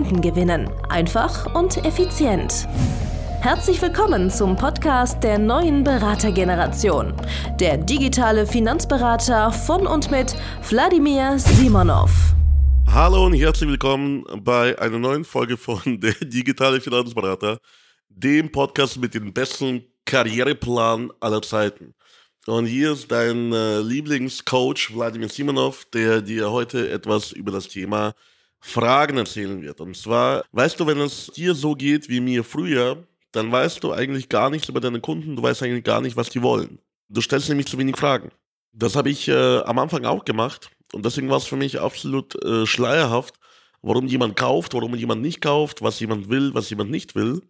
Kunden gewinnen. Einfach und effizient. Herzlich willkommen zum Podcast der neuen Beratergeneration. Der digitale Finanzberater von und mit Wladimir Simonov. Hallo und herzlich willkommen bei einer neuen Folge von Der digitale Finanzberater, dem Podcast mit dem besten Karriereplan aller Zeiten. Und hier ist dein äh, Lieblingscoach Wladimir Simonov, der dir heute etwas über das Thema Fragen erzählen wird. Und zwar, weißt du, wenn es dir so geht wie mir früher, dann weißt du eigentlich gar nichts über deine Kunden, du weißt eigentlich gar nicht, was die wollen. Du stellst nämlich zu wenig Fragen. Das habe ich äh, am Anfang auch gemacht und deswegen war es für mich absolut äh, schleierhaft, warum jemand kauft, warum jemand nicht kauft, was jemand will, was jemand nicht will.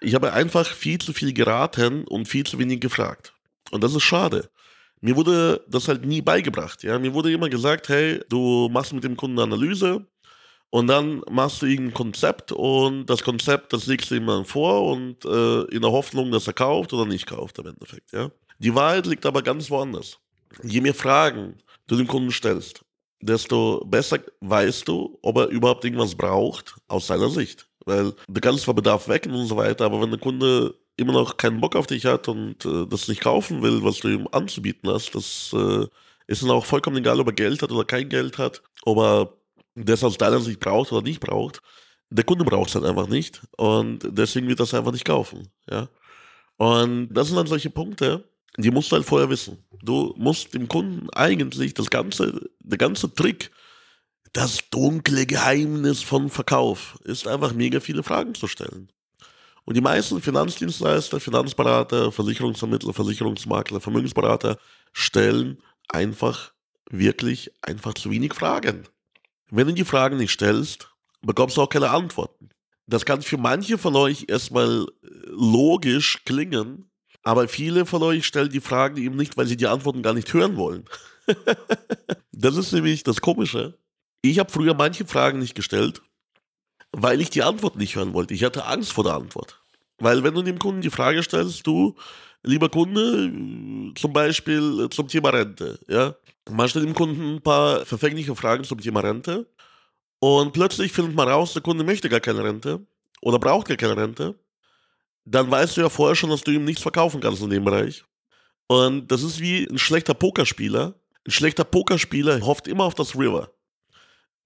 Ich habe einfach viel zu viel geraten und viel zu wenig gefragt. Und das ist schade. Mir wurde das halt nie beigebracht. Ja? Mir wurde immer gesagt, hey, du machst mit dem Kunden eine Analyse, und dann machst du irgendein Konzept und das Konzept, das legst du ihm dann vor und äh, in der Hoffnung, dass er kauft oder nicht kauft im Endeffekt, ja. Die Wahrheit liegt aber ganz woanders. Je mehr Fragen du dem Kunden stellst, desto besser weißt du, ob er überhaupt irgendwas braucht aus seiner Sicht. Weil du kannst zwar Bedarf wecken und so weiter, aber wenn der Kunde immer noch keinen Bock auf dich hat und äh, das nicht kaufen will, was du ihm anzubieten hast, das äh, ist dann auch vollkommen egal, ob er Geld hat oder kein Geld hat, ob er das aus deiner Sicht braucht oder nicht braucht. Der Kunde braucht es halt einfach nicht und deswegen wird das einfach nicht kaufen. Ja? Und das sind dann solche Punkte, die musst du halt vorher wissen. Du musst dem Kunden eigentlich das ganze, der ganze Trick, das dunkle Geheimnis von Verkauf ist einfach mega viele Fragen zu stellen. Und die meisten Finanzdienstleister, Finanzberater, Versicherungsvermittler, Versicherungsmakler, Vermögensberater stellen einfach wirklich einfach zu wenig Fragen. Wenn du die Fragen nicht stellst, bekommst du auch keine Antworten. Das kann für manche von euch erstmal äh, logisch klingen, aber viele von euch stellen die Fragen eben nicht, weil sie die Antworten gar nicht hören wollen. das ist nämlich das Komische. Ich habe früher manche Fragen nicht gestellt, weil ich die Antwort nicht hören wollte. Ich hatte Angst vor der Antwort. Weil wenn du dem Kunden die Frage stellst, du, lieber Kunde, zum Beispiel zum Thema Rente, ja, man stellt dem Kunden ein paar verfängliche Fragen zum Thema Rente und plötzlich findet man raus, der Kunde möchte gar keine Rente oder braucht gar keine Rente. Dann weißt du ja vorher schon, dass du ihm nichts verkaufen kannst in dem Bereich. Und das ist wie ein schlechter Pokerspieler. Ein schlechter Pokerspieler hofft immer auf das River.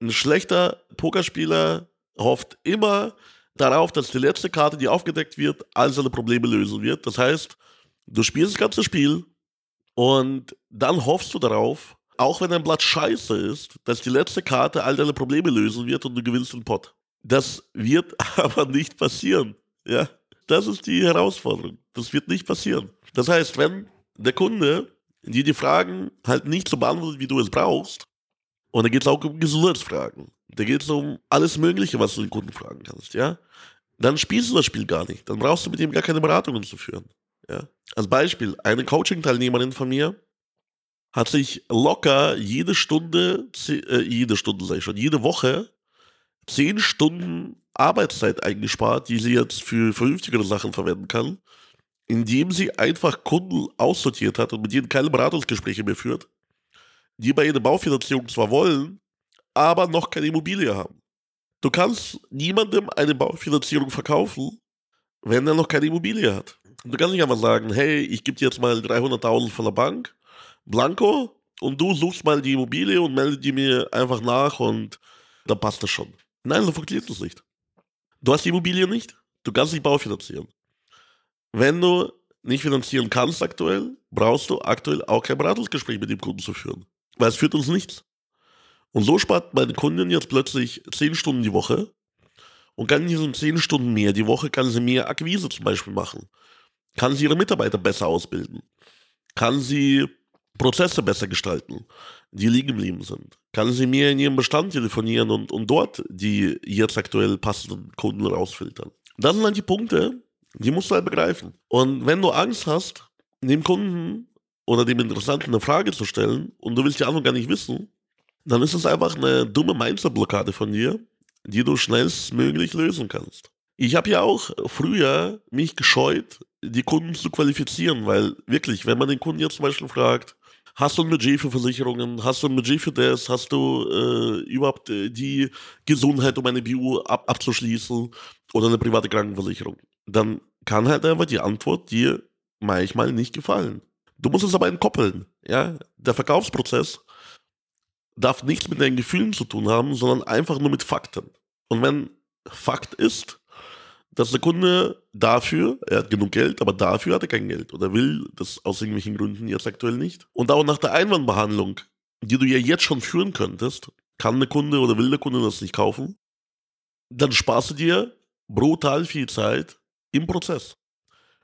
Ein schlechter Pokerspieler hofft immer darauf, dass die letzte Karte, die aufgedeckt wird, all seine Probleme lösen wird. Das heißt, du spielst das ganze Spiel, und dann hoffst du darauf, auch wenn ein Blatt scheiße ist, dass die letzte Karte all deine Probleme lösen wird und du gewinnst den Pot. Das wird aber nicht passieren. Ja, das ist die Herausforderung. Das wird nicht passieren. Das heißt, wenn der Kunde dir die Fragen halt nicht so beantwortet, wie du es brauchst, und da geht es auch um Gesundheitsfragen, da geht es um alles Mögliche, was du den Kunden fragen kannst, ja, dann spielst du das Spiel gar nicht. Dann brauchst du mit ihm gar keine Beratungen zu führen. Ja. Als Beispiel, eine Coaching-Teilnehmerin von mir hat sich locker jede Stunde, äh, jede Stunde sag ich schon, jede Woche zehn Stunden Arbeitszeit eingespart, die sie jetzt für vernünftigere Sachen verwenden kann, indem sie einfach Kunden aussortiert hat und mit denen keine Beratungsgespräche mehr führt, die bei ihrer Baufinanzierung zwar wollen, aber noch keine Immobilie haben. Du kannst niemandem eine Baufinanzierung verkaufen, wenn er noch keine Immobilie hat. Du kannst nicht einfach sagen, hey, ich gebe dir jetzt mal 300.000 von der Bank, blanco, und du suchst mal die Immobilie und meldest die mir einfach nach und dann passt das schon. Nein, so funktioniert das nicht. Du hast die Immobilie nicht, du kannst nicht baufinanzieren. Wenn du nicht finanzieren kannst aktuell, brauchst du aktuell auch kein Beratungsgespräch mit dem Kunden zu führen. Weil es führt uns nichts. Und so spart meine Kundin jetzt plötzlich 10 Stunden die Woche und kann in diesen 10 Stunden mehr die Woche, kann sie mehr Akquise zum Beispiel machen. Kann sie ihre Mitarbeiter besser ausbilden? Kann sie Prozesse besser gestalten, die liegen geblieben sind? kann sie mir in ihrem Bestand telefonieren und, und dort die jetzt aktuell passenden Kunden rausfiltern. Das sind halt die Punkte, die musst du halt begreifen. Und wenn du Angst hast, dem Kunden oder dem Interessanten eine Frage zu stellen und du willst die Antwort gar nicht wissen, dann ist es einfach eine dumme Mindset-Blockade von dir, die du schnellstmöglich lösen kannst. Ich habe ja auch früher mich gescheut, die Kunden zu qualifizieren, weil wirklich, wenn man den Kunden jetzt zum Beispiel fragt, hast du ein Budget für Versicherungen, hast du ein Budget für das, hast du äh, überhaupt äh, die Gesundheit, um eine BU ab abzuschließen oder eine private Krankenversicherung, dann kann halt einfach die Antwort dir manchmal nicht gefallen. Du musst es aber entkoppeln. Ja? Der Verkaufsprozess darf nichts mit deinen Gefühlen zu tun haben, sondern einfach nur mit Fakten. Und wenn Fakt ist, dass der Kunde dafür, er hat genug Geld, aber dafür hat er kein Geld oder will das aus irgendwelchen Gründen jetzt aktuell nicht. Und auch nach der Einwandbehandlung, die du ja jetzt schon führen könntest, kann der Kunde oder will der Kunde das nicht kaufen, dann sparst du dir brutal viel Zeit im Prozess.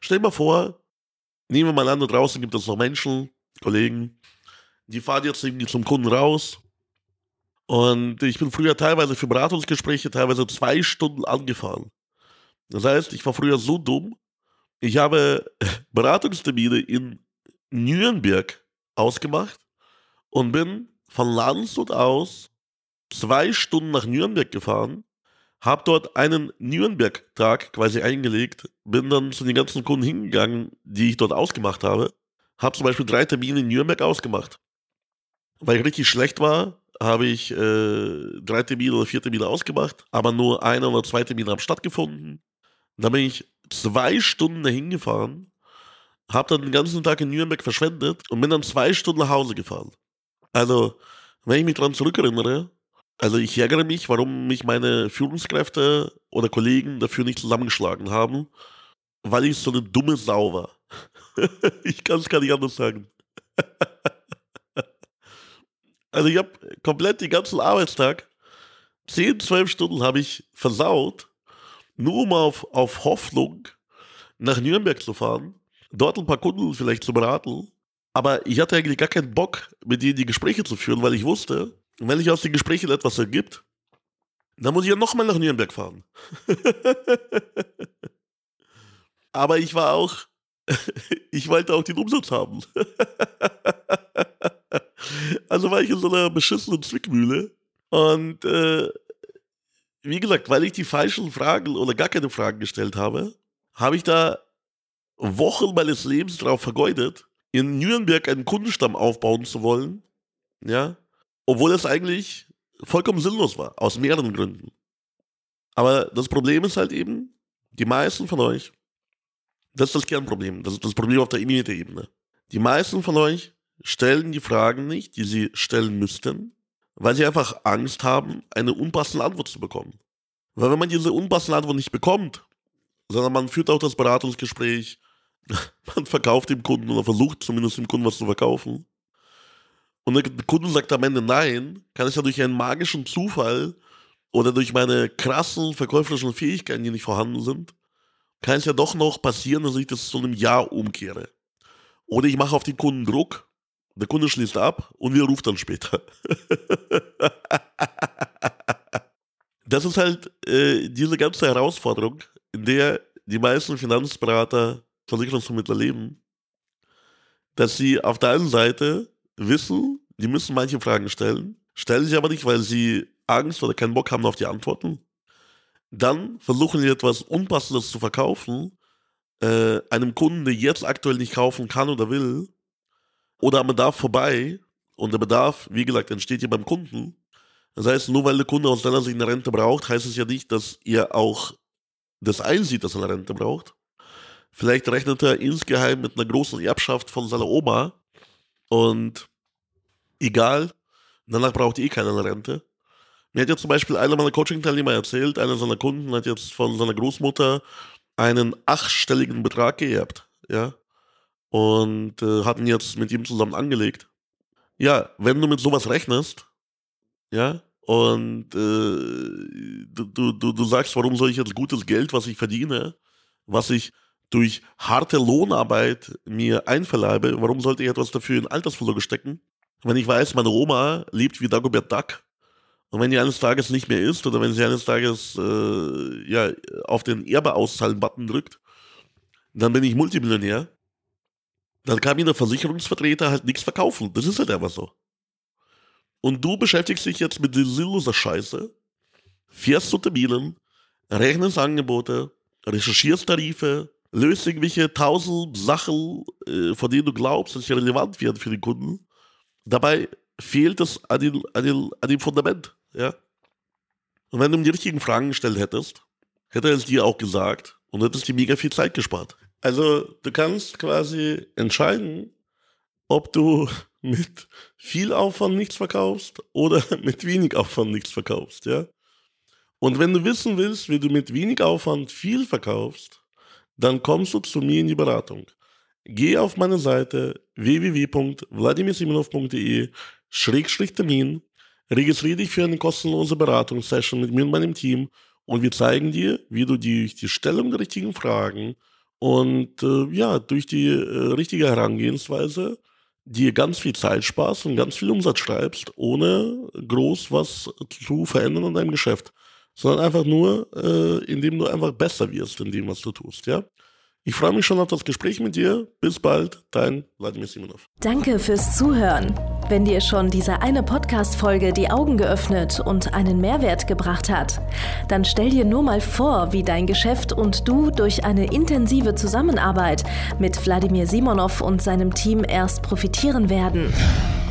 Stell dir mal vor, nehmen wir mal an, da draußen gibt es noch Menschen, Kollegen, die fahren jetzt irgendwie zum Kunden raus. Und ich bin früher teilweise für Beratungsgespräche teilweise zwei Stunden angefahren. Das heißt, ich war früher so dumm, ich habe Beratungstermine in Nürnberg ausgemacht und bin von Landshut aus zwei Stunden nach Nürnberg gefahren, habe dort einen Nürnberg-Tag quasi eingelegt, bin dann zu den ganzen Kunden hingegangen, die ich dort ausgemacht habe, habe zum Beispiel drei Termine in Nürnberg ausgemacht. Weil ich richtig schlecht war, habe ich äh, drei Termine oder vier Termine ausgemacht, aber nur eine oder zwei Termine haben stattgefunden. Dann bin ich zwei Stunden dahin gefahren, habe dann den ganzen Tag in Nürnberg verschwendet und bin dann zwei Stunden nach Hause gefahren. Also, wenn ich mich daran zurückerinnere, also ich ärgere mich, warum mich meine Führungskräfte oder Kollegen dafür nicht zusammengeschlagen haben, weil ich so eine dumme Sau war. ich kann es gar nicht anders sagen. also ich habe komplett den ganzen Arbeitstag, 10, 12 Stunden habe ich versaut, nur um auf, auf Hoffnung nach Nürnberg zu fahren, dort ein paar Kunden vielleicht zu beraten. Aber ich hatte eigentlich gar keinen Bock, mit denen die Gespräche zu führen, weil ich wusste, wenn sich aus den Gesprächen etwas ergibt, dann muss ich ja nochmal nach Nürnberg fahren. Aber ich war auch, ich wollte auch den Umsatz haben. also war ich in so einer beschissenen Zwickmühle. Und äh, wie gesagt, weil ich die falschen Fragen oder gar keine Fragen gestellt habe, habe ich da Wochen meines Lebens darauf vergeudet, in Nürnberg einen Kundenstamm aufbauen zu wollen, ja, obwohl es eigentlich vollkommen sinnlos war, aus mehreren Gründen. Aber das Problem ist halt eben, die meisten von euch, das ist das Kernproblem, das ist das Problem auf der Ebene. Die meisten von euch stellen die Fragen nicht, die sie stellen müssten, weil sie einfach Angst haben, eine unpassende Antwort zu bekommen. Weil wenn man diese unpassende Antwort nicht bekommt, sondern man führt auch das Beratungsgespräch, man verkauft dem Kunden oder versucht zumindest dem Kunden was zu verkaufen, und der Kunde sagt am Ende nein, kann ich ja durch einen magischen Zufall oder durch meine krassen verkäuferischen Fähigkeiten, die nicht vorhanden sind, kann es ja doch noch passieren, dass ich das zu einem Ja umkehre. Oder ich mache auf den Kunden Druck der Kunde schließt ab und wir rufen dann später. das ist halt äh, diese ganze Herausforderung, in der die meisten Finanzberater, Versicherungsvermittler leben, dass sie auf der einen Seite wissen, die müssen manche Fragen stellen, stellen sie aber nicht, weil sie Angst oder keinen Bock haben auf die Antworten. Dann versuchen sie etwas Unpassendes zu verkaufen, äh, einem Kunden, der jetzt aktuell nicht kaufen kann oder will, oder am Bedarf vorbei und der Bedarf, wie gesagt, entsteht hier beim Kunden. Das heißt, nur weil der Kunde aus seiner Sicht eine Rente braucht, heißt es ja nicht, dass ihr auch das einsieht, dass er eine Rente braucht. Vielleicht rechnet er insgeheim mit einer großen Erbschaft von seiner Oma und egal, danach braucht ihr eh keine Rente. Mir hat jetzt zum Beispiel einer meiner Coaching-Teilnehmer erzählt, einer seiner Kunden hat jetzt von seiner Großmutter einen achtstelligen Betrag geerbt, ja und äh, hatten jetzt mit ihm zusammen angelegt. Ja, wenn du mit sowas rechnest, ja, und äh, du, du, du sagst, warum soll ich jetzt gutes Geld, was ich verdiene, was ich durch harte Lohnarbeit mir einverleibe, warum sollte ich etwas dafür in Altersvorsorge stecken, Wenn ich weiß, meine Oma lebt wie Dagobert Duck und wenn die eines Tages nicht mehr ist oder wenn sie eines Tages äh, ja, auf den Erbe-Auszahlen-Button drückt, dann bin ich Multimillionär, dann kann mir der Versicherungsvertreter halt nichts verkaufen. Das ist halt einfach so. Und du beschäftigst dich jetzt mit sinnloser Scheiße, fährst zu Terminen, rechnest Angebote, recherchierst Tarife, löst irgendwelche tausend Sachen, äh, von denen du glaubst, dass sie relevant werden für den Kunden. Dabei fehlt es an dem, an dem, an dem Fundament. Ja? Und wenn du ihm die richtigen Fragen gestellt hättest, hätte er es dir auch gesagt und hättest dir mega viel Zeit gespart. Also du kannst quasi entscheiden, ob du mit viel Aufwand nichts verkaufst oder mit wenig Aufwand nichts verkaufst, ja. Und wenn du wissen willst, wie du mit wenig Aufwand viel verkaufst, dann kommst du zu mir in die Beratung. Geh auf meine Seite www.vladimirsimonov.de Termin, registriere dich für eine kostenlose Beratungssession mit mir und meinem Team und wir zeigen dir, wie du durch die Stellung der richtigen Fragen und äh, ja, durch die äh, richtige Herangehensweise dir ganz viel Zeit sparst und ganz viel Umsatz schreibst, ohne groß was zu verändern an deinem Geschäft. Sondern einfach nur, äh, indem du einfach besser wirst in dem, was du tust, ja. Ich freue mich schon auf das Gespräch mit dir. Bis bald, dein Vladimir Simonov. Danke fürs Zuhören. Wenn dir schon diese eine Podcast-Folge die Augen geöffnet und einen Mehrwert gebracht hat, dann stell dir nur mal vor, wie dein Geschäft und du durch eine intensive Zusammenarbeit mit Wladimir Simonov und seinem Team erst profitieren werden.